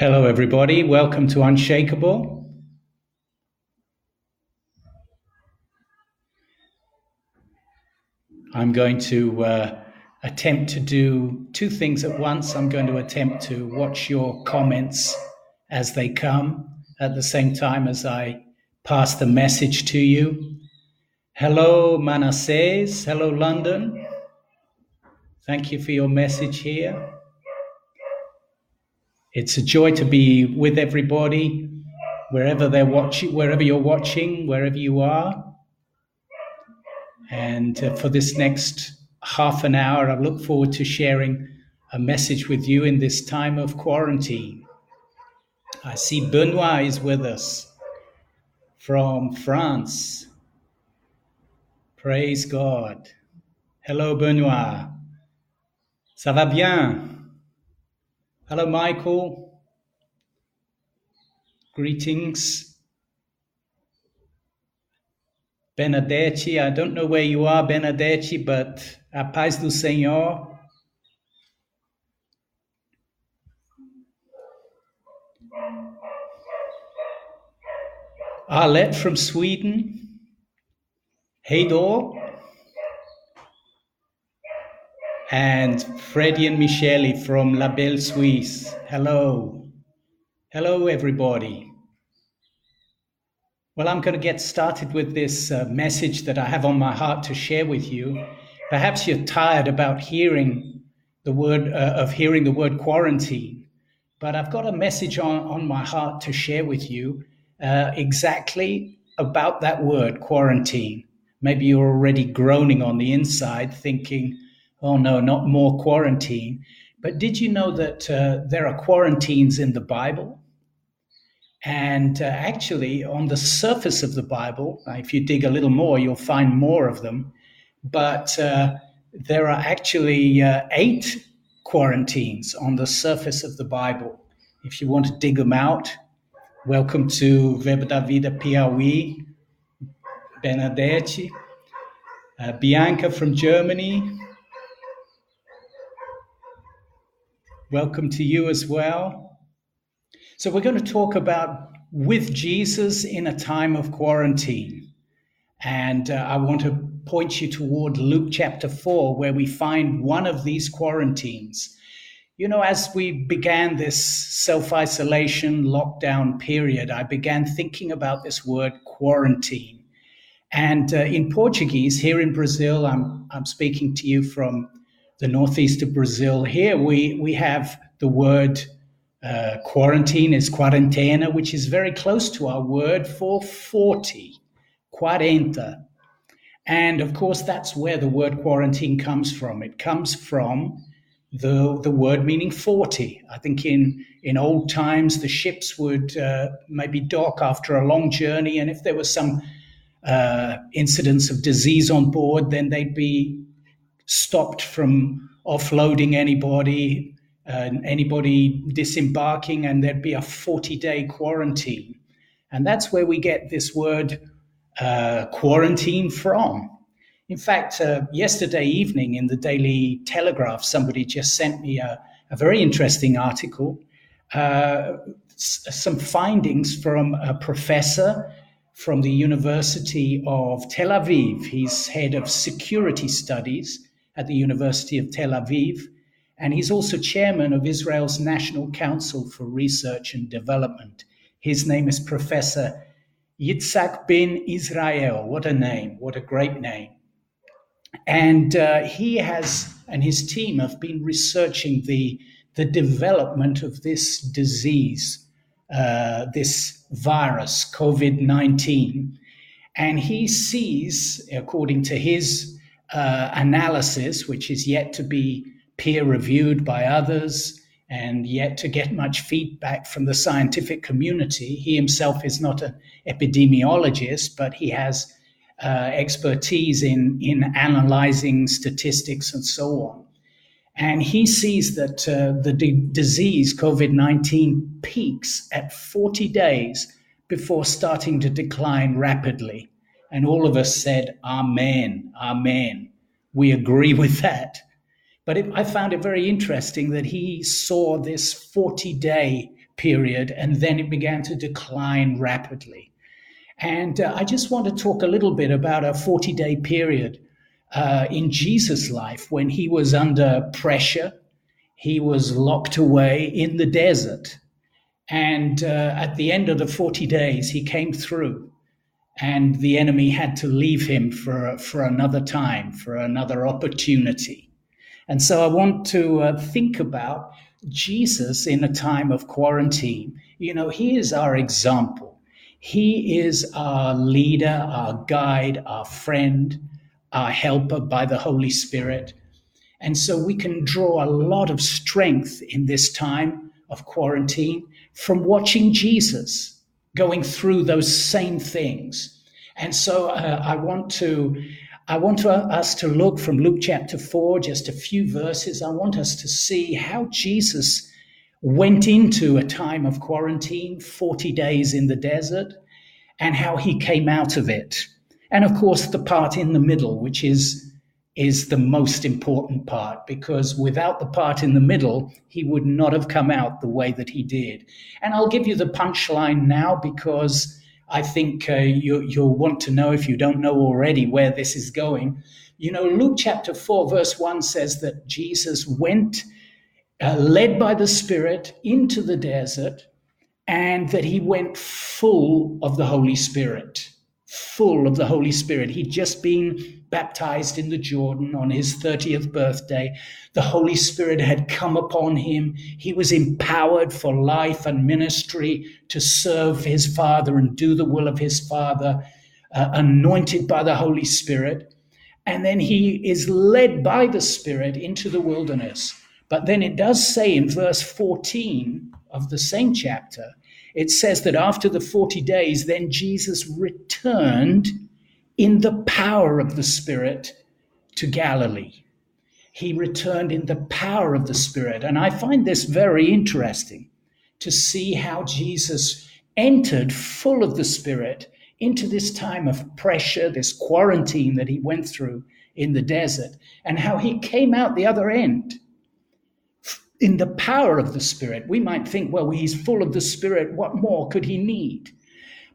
Hello, everybody. Welcome to Unshakable. I'm going to uh, attempt to do two things at once. I'm going to attempt to watch your comments as they come at the same time as I pass the message to you. Hello, Manasseh. Hello, London. Thank you for your message here. It's a joy to be with everybody, wherever they're watching, wherever you're watching, wherever you are. And uh, for this next half an hour, I look forward to sharing a message with you in this time of quarantine. I see Benoit is with us from France. Praise God. Hello, Benoit. Ça va bien? Hello, Michael. Greetings. Benedetti, I don't know where you are, Benedetti, but a paz do Senhor. Arlette from Sweden. Hey, Heydor. And Freddie and Michele from La Belle Suisse. Hello. Hello, everybody. Well, I'm going to get started with this uh, message that I have on my heart to share with you. Perhaps you're tired about hearing the word uh, of hearing the word quarantine, but I've got a message on, on my heart to share with you uh, exactly about that word quarantine. Maybe you're already groaning on the inside, thinking, oh no, not more quarantine. But did you know that uh, there are quarantines in the Bible? And uh, actually, on the surface of the Bible, if you dig a little more, you'll find more of them. But uh, there are actually uh, eight quarantines on the surface of the Bible. If you want to dig them out, welcome to Verbo da Vida Piauí, Benedetti, uh, Bianca from Germany, Welcome to you as well. So, we're going to talk about with Jesus in a time of quarantine. And uh, I want to point you toward Luke chapter 4, where we find one of these quarantines. You know, as we began this self isolation lockdown period, I began thinking about this word quarantine. And uh, in Portuguese, here in Brazil, I'm, I'm speaking to you from the northeast of Brazil. Here we, we have the word uh, quarantine is quarentena, which is very close to our word for 40, quarenta. And of course, that's where the word quarantine comes from. It comes from the, the word meaning 40. I think in, in old times, the ships would uh, maybe dock after a long journey, and if there was some uh, incidents of disease on board, then they'd be stopped from offloading anybody, uh, anybody disembarking, and there'd be a 40 day quarantine. And that's where we get this word uh, quarantine from. In fact, uh, yesterday evening in the Daily Telegraph, somebody just sent me a, a very interesting article, uh, s- some findings from a professor from the University of Tel Aviv. He's head of security studies at the University of Tel Aviv, and he's also chairman of Israel's National Council for Research and Development. His name is Professor Yitzhak Ben Israel. What a name! What a great name! And uh, he has and his team have been researching the the development of this disease, uh, this virus, COVID nineteen, and he sees, according to his uh, analysis, which is yet to be peer reviewed by others and yet to get much feedback from the scientific community. He himself is not an epidemiologist, but he has uh, expertise in, in analyzing statistics and so on. And he sees that uh, the d- disease, COVID 19, peaks at 40 days before starting to decline rapidly. And all of us said, Amen, Amen. We agree with that. But it, I found it very interesting that he saw this 40 day period, and then it began to decline rapidly. And uh, I just want to talk a little bit about a 40 day period uh, in Jesus' life when he was under pressure. He was locked away in the desert. And uh, at the end of the 40 days, he came through, and the enemy had to leave him for, for another time, for another opportunity. And so I want to uh, think about Jesus in a time of quarantine. You know, he is our example. He is our leader, our guide, our friend, our helper by the Holy Spirit. And so we can draw a lot of strength in this time of quarantine from watching Jesus going through those same things. And so uh, I want to I want to, us to look from Luke chapter 4 just a few verses. I want us to see how Jesus went into a time of quarantine, 40 days in the desert, and how he came out of it. And of course, the part in the middle, which is is the most important part because without the part in the middle, he would not have come out the way that he did. And I'll give you the punchline now because I think uh, you, you'll want to know if you don't know already where this is going. You know, Luke chapter 4, verse 1 says that Jesus went uh, led by the Spirit into the desert, and that he went full of the Holy Spirit. Full of the Holy Spirit. He'd just been baptized in the Jordan on his 30th birthday. The Holy Spirit had come upon him. He was empowered for life and ministry to serve his Father and do the will of his Father, uh, anointed by the Holy Spirit. And then he is led by the Spirit into the wilderness but then it does say in verse 14 of the same chapter, it says that after the 40 days, then Jesus returned in the power of the Spirit to Galilee. He returned in the power of the Spirit. And I find this very interesting to see how Jesus entered full of the Spirit into this time of pressure, this quarantine that he went through in the desert, and how he came out the other end in the power of the Spirit. We might think, well, he's full of the Spirit. What more could he need?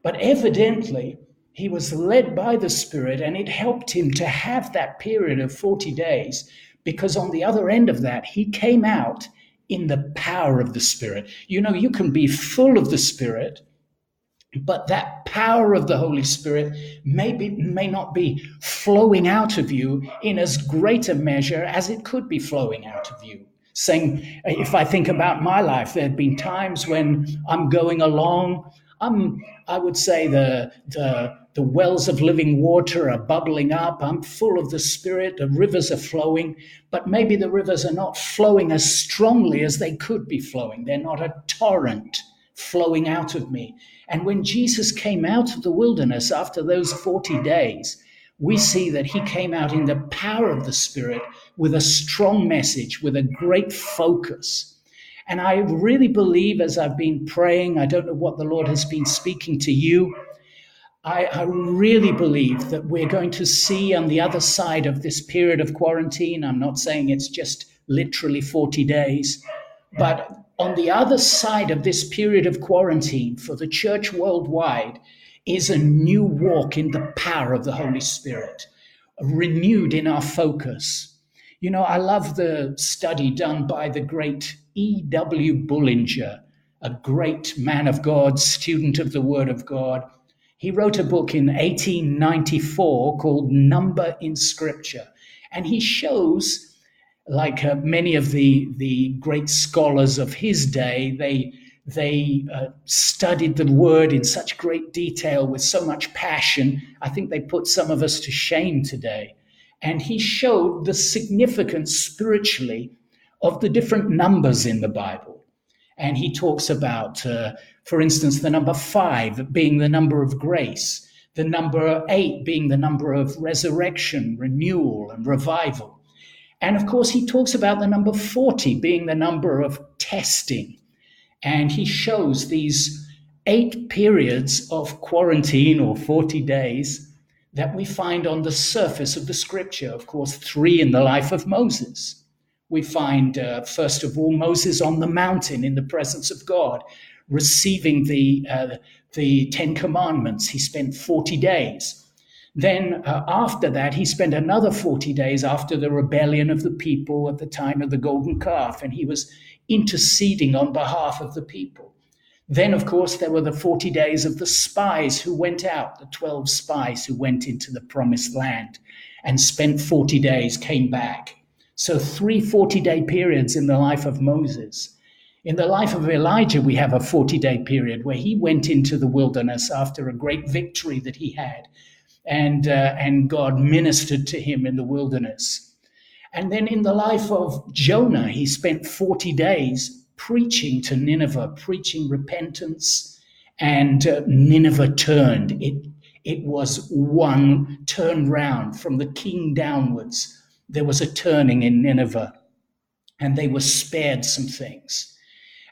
But evidently, he was led by the Spirit, and it helped him to have that period of 40 days because on the other end of that, he came out in the power of the Spirit. You know, you can be full of the Spirit. But that power of the Holy Spirit may, be, may not be flowing out of you in as great a measure as it could be flowing out of you saying, if I think about my life, there have been times when I'm going along, I'm, I would say the, the, the wells of living water are bubbling up. I'm full of the Spirit. The rivers are flowing, but maybe the rivers are not flowing as strongly as they could be flowing. They're not a torrent flowing out of me. And when Jesus came out of the wilderness after those 40 days, we see that he came out in the power of the Spirit with a strong message, with a great focus. And I really believe, as I've been praying, I don't know what the Lord has been speaking to you. I, I, really believe that we're going to see on the other side of this period of quarantine. I'm not saying it's just literally 40 days, but on the other side of this period of quarantine for the church worldwide is a new walk in the power of the Holy Spirit, renewed in our focus you know, I love the study done by the great E.W. Bullinger, a great man of God, student of the Word of God. He wrote a book in 1894 called Number in Scripture. And he shows, like uh, many of the, the great scholars of his day, they, they uh, studied the Word in such great detail with so much passion. I think they put some of us to shame today and he showed the significance spiritually of the different numbers in the Bible. And he talks about, uh, for instance, the number five being the number of grace, the number eight being the number of resurrection, renewal, and revival. And of course, he talks about the number 40 being the number of testing. And he shows these eight periods of quarantine or 40 days that we find on the surface of the scripture. Of course, three in the life of Moses, We find, uh, first of all, Moses on the mountain in the presence of God, receiving the, uh, the Ten Commandments. He spent 40 days. Then, uh, after that, he spent another 40 days after the rebellion of the people at the time of the golden calf, and he was interceding on behalf of the people. Then, of course, there were the 40 days of the spies who went out, the 12 spies who went into the promised land and spent 40 days, came back. So, three 40 day periods in the life of Moses. In the life of Elijah, we have a 40 day period where he went into the wilderness after a great victory that he had, and, uh, and God ministered to him in the wilderness. And then in the life of Jonah, he spent 40 days preaching to Nineveh, preaching repentance, and uh, Nineveh turned. It, it was one turn round from the king downwards. There was a turning in Nineveh, and they were spared some things.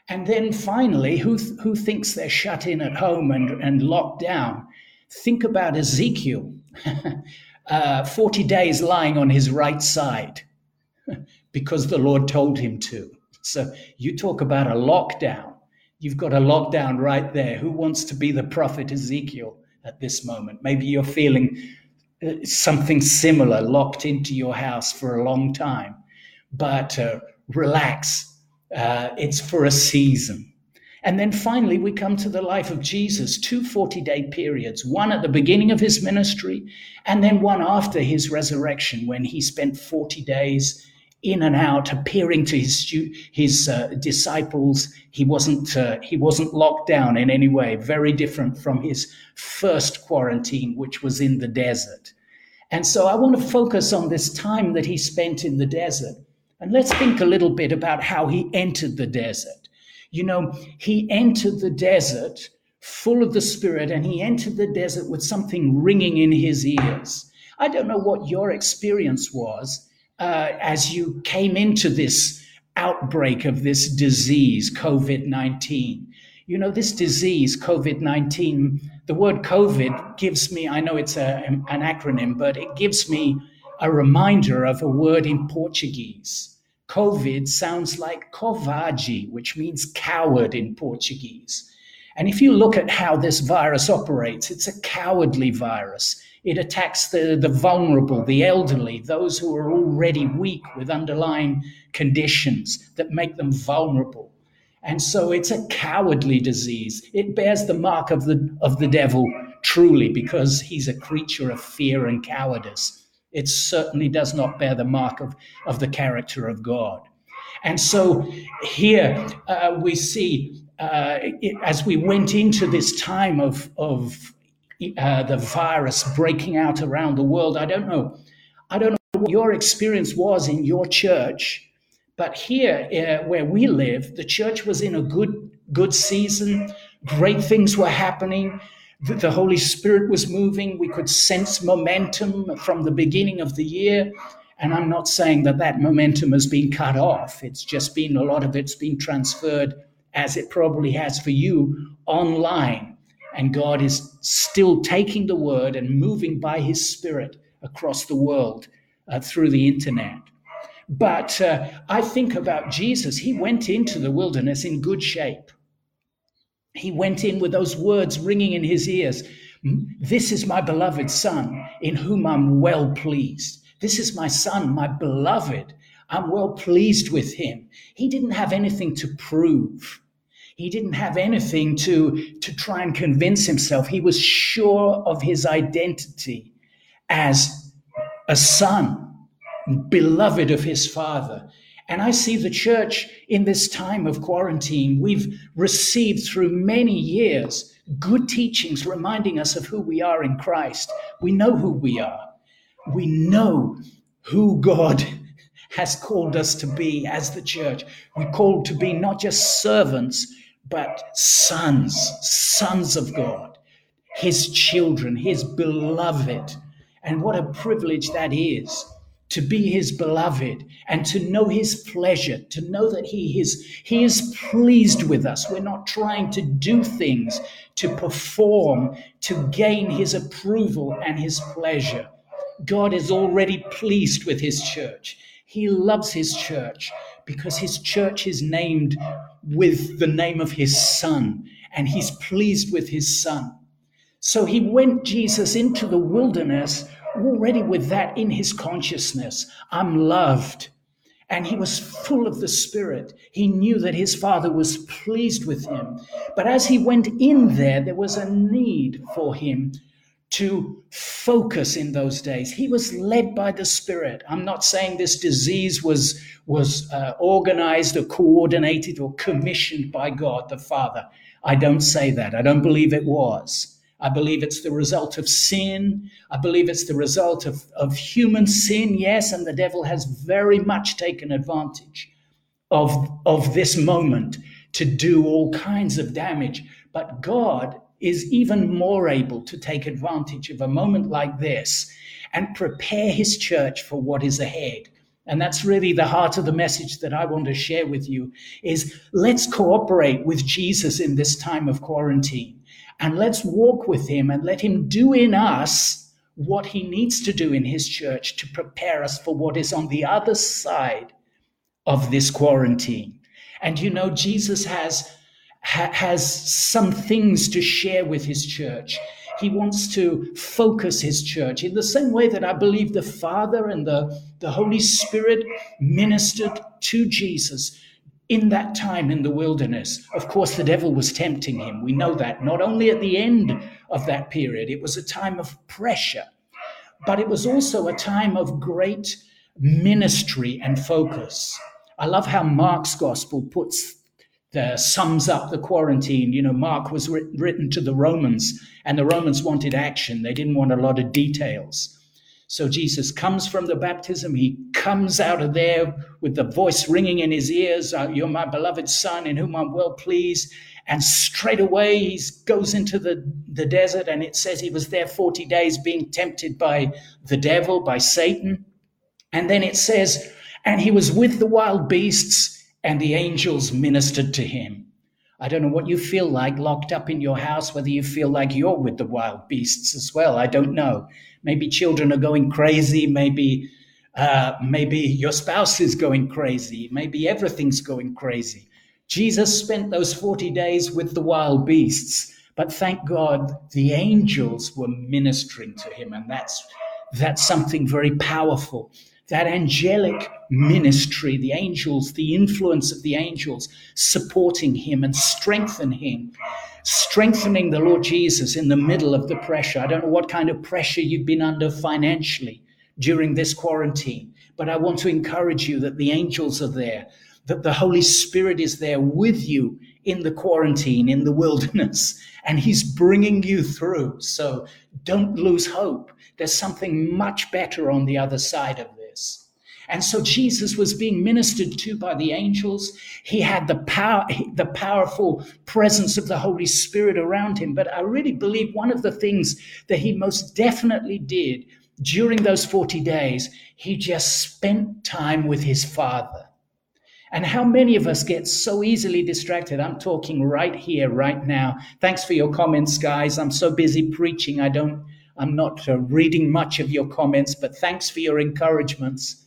And then finally, who, who thinks they're shut in at home and, and locked down? Think about Ezekiel, uh, 40 days lying on his right side because the Lord told him to. So you talk about a lockdown. You've got a lockdown right there. Who wants to be the prophet Ezekiel at this moment? Maybe you're feeling uh, something similar locked into your house for a long time. But uh, relax, uh, it's for a season. And then finally, we come to the life of Jesus, two 40 day periods, one at the beginning of his ministry, and then one after his resurrection, when he spent 40 days in and out, appearing to his his uh, disciples. He wasn't uh, he wasn't locked down in any way. Very different from his first quarantine, which was in the desert. And so I want to focus on this time that he spent in the desert, and let's think a little bit about how he entered the desert. You know, he entered the desert full of the Spirit, and he entered the desert with something ringing in his ears. I don't know what your experience was uh, as you came into this outbreak of this disease, COVID 19. You know, this disease, COVID 19, the word COVID gives me, I know it's a, an acronym, but it gives me a reminder of a word in Portuguese. COVID sounds like covarde, which means coward in Portuguese. And if you look at how this virus operates, it's a cowardly virus. It attacks the, the vulnerable, the elderly, those who are already weak with underlying conditions that make them vulnerable. And so it's a cowardly disease. It bears the mark of the, of the devil truly because he's a creature of fear and cowardice. It certainly does not bear the mark of, of the character of God. And so here uh, we see, uh, as we went into this time of, of uh, the virus breaking out around the world. I don't know. I don't know what your experience was in your church, but here uh, where we live, the church was in a good good season. Great things were happening. The, the Holy Spirit was moving. We could sense momentum from the beginning of the year. And I'm not saying that that momentum has been cut off. It's just been a lot of it's been transferred, as it probably has for you, online and God is still taking the word and moving by his spirit across the world uh, through the internet. But uh, I think about Jesus. He went into the wilderness in good shape. He went in with those words ringing in his ears This is my beloved Son, in whom I'm well pleased. This is my Son, my beloved. I'm well pleased with him. He didn't have anything to prove. He didn't have anything to, to try and convince himself. He was sure of his identity as a son, beloved of his father. And I see the church in this time of quarantine. We've received through many years good teachings reminding us of who we are in Christ. We know who we are. We know who God has called us to be as the church. We're called to be not just servants, but sons, sons of God, his children, his beloved. And what a privilege that is to be his beloved and to know his pleasure, to know that he is, he is pleased with us. We're not trying to do things to perform, to gain his approval and his pleasure. God is already pleased with his church. He loves his church because his church is named with the name of his son and he's pleased with his son. So he went, Jesus, into the wilderness already with that in his consciousness. I'm loved. And he was full of the Spirit. He knew that his Father was pleased with him. But as he went in there, there was a need for him to focus in those days. He was led by the Spirit. I'm not saying this disease was, was uh, organized or coordinated or commissioned by God the Father. I don't say that. I don't believe it was. I believe it's the result of sin. I believe it's the result of, of human sin, yes, and the devil has very much taken advantage of, of this moment to do all kinds of damage. But God is even more able to take advantage of a moment like this and prepare his church for what is ahead. And that's really the heart of the message that I want to share with you is let's cooperate with Jesus in this time of quarantine and let's walk with him and let him do in us what he needs to do in his church to prepare us for what is on the other side of this quarantine. And you know, Jesus has, ha, has some things to share with his church. He wants to focus his church in the same way that I believe the Father and the, the Holy Spirit ministered to Jesus in that time in the wilderness. Of course, the devil was tempting him. We know that not only at the end of that period, it was a time of pressure, but it was also a time of great ministry and focus. I love how Mark's gospel puts the sums up the quarantine. You know, Mark was written to the Romans, and the Romans wanted action. They didn't want a lot of details. So Jesus comes from the baptism. He comes out of there with the voice ringing in his ears uh, You're my beloved Son, in whom I'm well pleased. And straight away he goes into the, the desert, and it says he was there 40 days being tempted by the devil, by Satan. And then it says, And he was with the wild beasts, and the angels ministered to him. I don't know what you feel like locked up in your house, whether you feel like you're with the wild beasts as well. I don't know. Maybe children are going crazy. Maybe, uh, maybe your spouse is going crazy. Maybe everything's going crazy. Jesus spent those 40 days with the wild beasts, but thank God the angels were ministering to him. And that's, that's something very powerful. That angelic ministry, the angels, the influence of the angels supporting him and strengthening him strengthening the Lord Jesus in the middle of the pressure. I don't know what kind of pressure you've been under financially during this quarantine, but I want to encourage you that the angels are there, that the Holy Spirit is there with you in the quarantine, in the wilderness, and He's bringing you through. So don't lose hope. There's something much better on the other side of this. And so Jesus was being ministered to by the angels. He had the power, the powerful presence of the Holy Spirit around him. But I really believe one of the things that he most definitely did during those 40 days, he just spent time with his Father. And how many of us get so easily distracted? I'm talking right here, right now. Thanks for your comments, guys. I'm so busy preaching. I don't, I'm not uh, reading much of your comments, but thanks for your encouragements.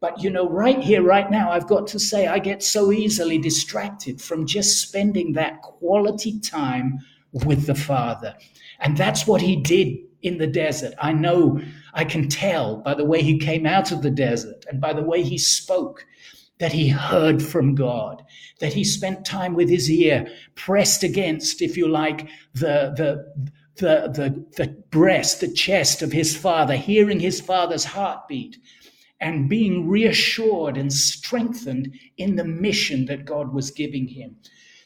But you know, right here, right now, I've got to say, I get so easily distracted from just spending that quality time with the Father. And that's what he did in the desert. I know, I can tell by the way he came out of the desert and by the way he spoke that he heard from God, that he spent time with his ear pressed against, if you like, the, the, the, the, the breast, the chest of his father, hearing his father's heartbeat, and being reassured and strengthened in the mission that God was giving him.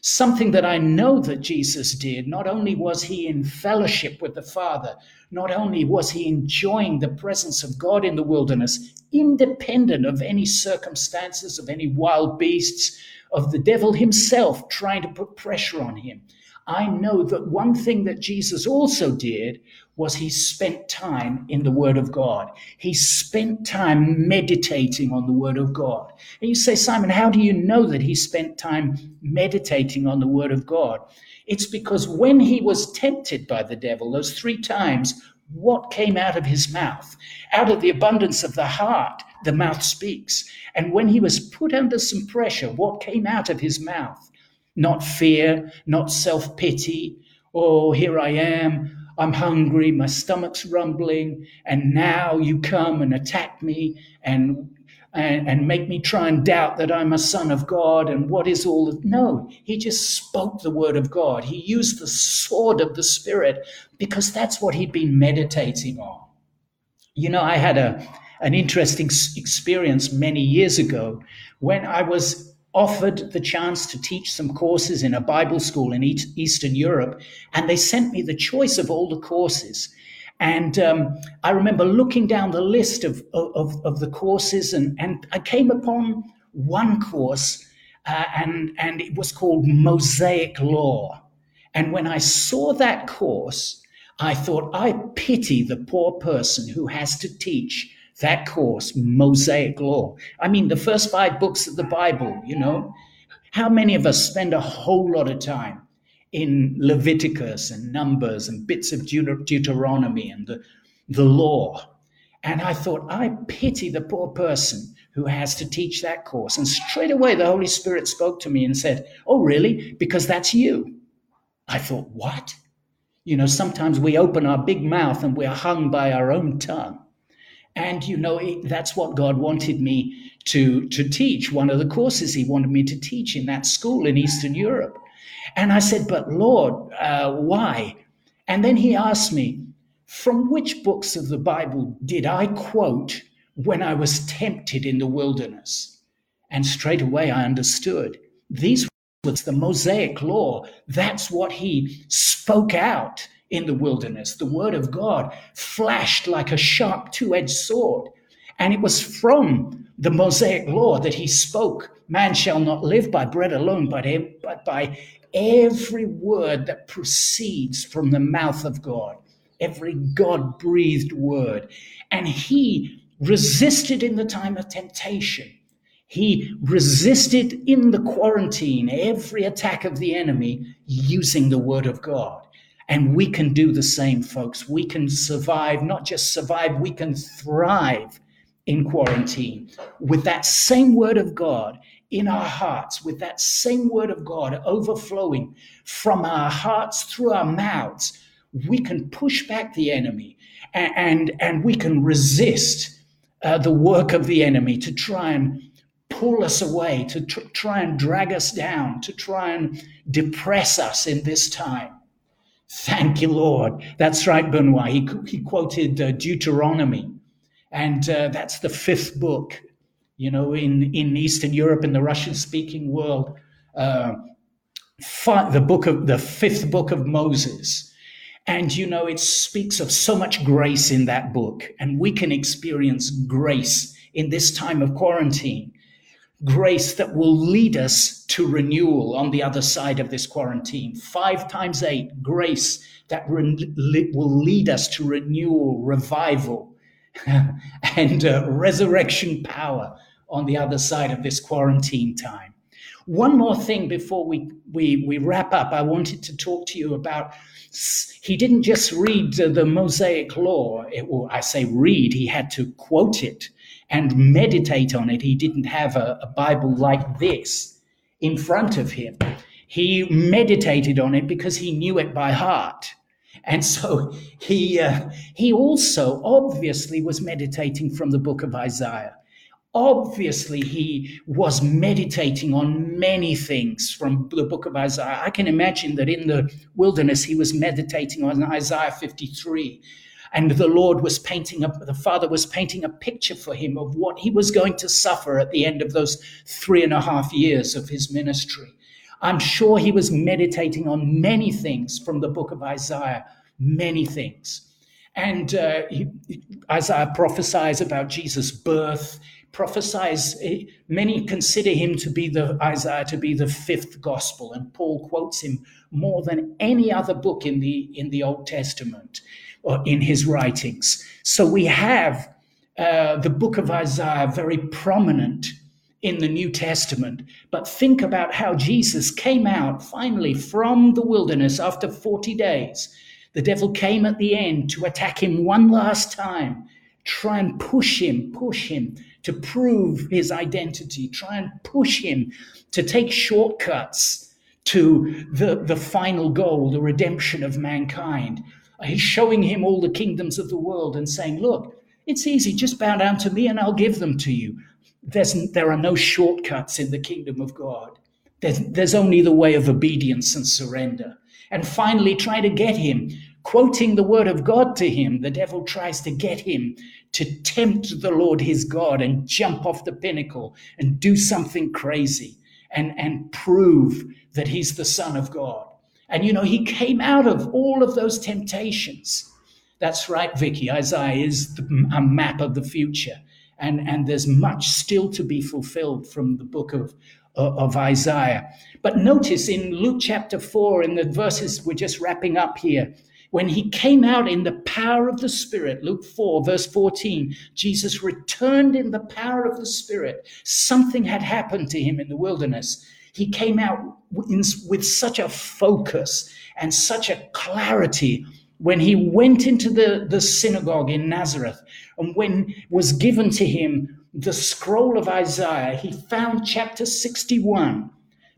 Something that I know that Jesus did. Not only was he in fellowship with the Father, not only was he enjoying the presence of God in the wilderness, independent of any circumstances, of any wild beasts, of the devil himself trying to put pressure on him. I know that one thing that Jesus also did was he spent time in the Word of God. He spent time meditating on the Word of God. And you say, Simon, how do you know that he spent time meditating on the Word of God? It's because when he was tempted by the devil, those three times, what came out of his mouth. Out of the abundance of the heart, the mouth speaks. And when he was put under some pressure, what came out of his mouth? Not fear, not self pity. Oh, here I am. I'm hungry, my stomach's rumbling, and now you come and attack me and and, and make me try and doubt that I'm a son of God and what is all of no, he just spoke the word of God. He used the sword of the spirit because that's what he'd been meditating on. You know, I had a an interesting experience many years ago when I was offered the chance to teach some courses in a Bible school in Eastern Europe, and they sent me the choice of all the courses. And um, I remember looking down the list of, of, of, the courses, and, and I came upon one course, uh, and, and it was called Mosaic Law. And when I saw that course, I thought, I pity the poor person who has to teach that course, Mosaic Law. I mean, the first five books of the Bible, you know. How many of us spend a whole lot of time in Leviticus and Numbers and bits of Deut- Deuteronomy and the, the law. And I thought, I pity the poor person who has to teach that course. And straight away, the Holy Spirit spoke to me and said, Oh, really? Because that's you. I thought, What? You know, sometimes we open our big mouth and we're hung by our own tongue. And, you know, it, that's what God wanted me to, to teach. One of the courses He wanted me to teach in that school in Eastern Europe. And I said, But Lord, uh, why? And then he asked me, From which books of the Bible did I quote when I was tempted in the wilderness? And straight away I understood. These was the Mosaic law. That's what he spoke out in the wilderness. The word of God flashed like a sharp two edged sword. And it was from the Mosaic law that he spoke. Man shall not live by bread alone, but, but by every word that proceeds from the mouth of God, every God breathed word. And he resisted in the time of temptation. He resisted in the quarantine every attack of the enemy using the word of God. And we can do the same, folks. We can survive, not just survive, we can thrive in quarantine with that same word of God in our hearts with that same word of God overflowing from our hearts through our mouths, we can push back the enemy and, and, and we can resist uh, the work of the enemy to try and pull us away, to tr- try and drag us down, to try and depress us in this time. Thank you, Lord. That's right, Benoit. He, he quoted uh, Deuteronomy, and uh, that's the fifth book you know, in, in Eastern Europe, in the Russian speaking world, uh, the book of the fifth book of Moses. And, you know, it speaks of so much grace in that book. And we can experience grace in this time of quarantine. Grace that will lead us to renewal on the other side of this quarantine. Five times eight, grace that re- will lead us to renewal, revival, and uh, resurrection power on the other side of this quarantine time. One more thing before we, we, we wrap up, I wanted to talk to you about. He didn't just read the Mosaic Law, or I say read, he had to quote it and meditate on it. He didn't have a, a Bible like this in front of him. He meditated on it because he knew it by heart. And so he, uh, he also obviously was meditating from the book of Isaiah. Obviously, he was meditating on many things from the book of Isaiah. I can imagine that in the wilderness, he was meditating on Isaiah 53. And the Lord was painting up, the Father was painting a picture for him of what he was going to suffer at the end of those three and a half years of his ministry. I'm sure he was meditating on many things from the book of Isaiah, many things. And uh, he, Isaiah prophesies about Jesus' birth prophesies, many consider him to be the Isaiah to be the fifth gospel, and Paul quotes him more than any other book in the in the Old Testament in his writings. So we have uh, the book of Isaiah very prominent in the New Testament. But think about how Jesus came out finally from the wilderness after 40 days. The devil came at the end to attack him one last time, try and push him, push him to prove his identity, try and push him to take shortcuts to the, the final goal, the redemption of mankind. He's showing him all the kingdoms of the world and saying, Look, it's easy, just bow down to me and I'll give them to you. There's, there are no shortcuts in the kingdom of God. There's, there's only the way of obedience and surrender. And finally, try to get him, quoting the word of God to him. The devil tries to get him to tempt the Lord his God and jump off the pinnacle and do something crazy and, and prove that he's the Son of God. And you know, he came out of all of those temptations. That's right, Vicky. Isaiah is the, a map of the future. And, and there's much still to be fulfilled from the book of, uh, of Isaiah. But notice in Luke chapter 4, in the verses we're just wrapping up here, when he came out in the power of the Spirit, Luke 4, verse 14, Jesus returned in the power of the Spirit. Something had happened to him in the wilderness. He came out in, with such a focus and such a clarity when he went into the, the synagogue in Nazareth and when was given to him the scroll of Isaiah, he found chapter 61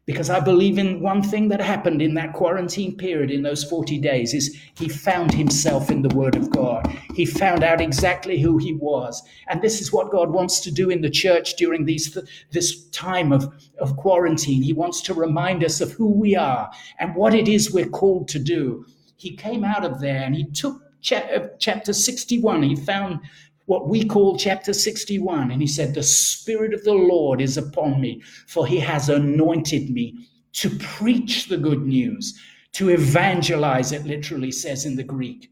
because I believe in one thing that happened in that quarantine period in those 40 days is he found himself in the word of God. He found out exactly who he was. And this is what God wants to do in the church during these this time of, of quarantine. He wants to remind us of who we are and what it is we're called to do. He came out of there and he took uh, chapter 61. He found what we call chapter 61. And he said, The Spirit of the Lord is upon me, for he has anointed me to preach the good news, to evangelize, it literally says in the Greek,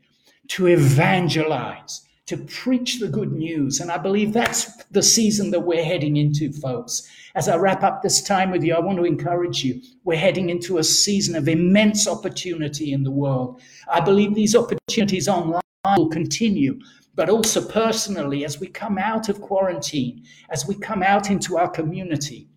to evangelize, to preach the good news. And I believe that's the season that we're heading into, folks. As I wrap up this time with you, I want to encourage you. We're heading into a season of immense opportunity in the world. I believe these opportunities online will continue but also personally as we come out of quarantine, as we come out into our community,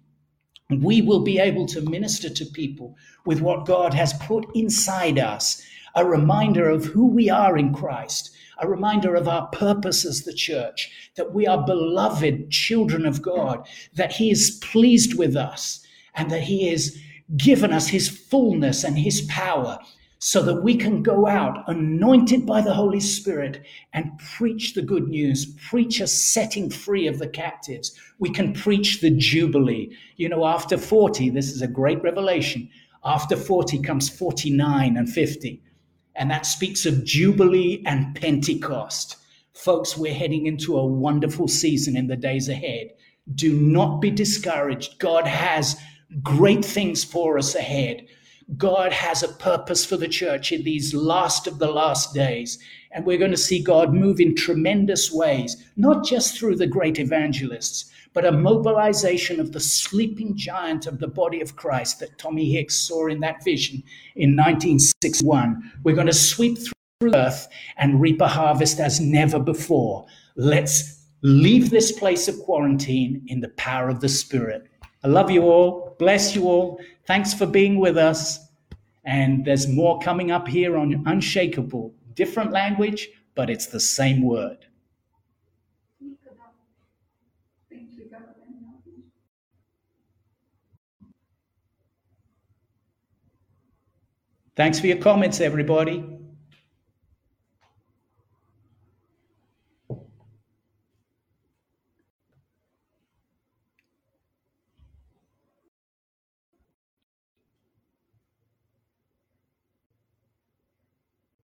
we will be able to minister to people with what God has put inside us a reminder of who we are in Christ, a reminder of our purpose as the church, that we are beloved children of God, that He is pleased with us, and that He has given us His fullness and His power so that we can go out anointed by the Holy Spirit and preach the good news, preach a setting free of the captives. We can preach the Jubilee. You know, after 40, this is a great revelation. After 40 comes 49 and 50. And that speaks of Jubilee and Pentecost. Folks, we're heading into a wonderful season in the days ahead. Do not be discouraged. God has great things for us ahead. God has a purpose for the church in these last of the last days. And we're going to see God move in tremendous ways, not just through the great evangelists, but a mobilization of the sleeping giant of the body of Christ that Tommy Hicks saw in that vision in 1961. We're going to sweep through earth and reap a harvest as never before. Let's leave this place of quarantine in the power of the Spirit. I love you all. Bless you all. Thanks for being with us. And there's more coming up here on Unshakable. Different language, but it's the same word. Thanks for your comments, everybody.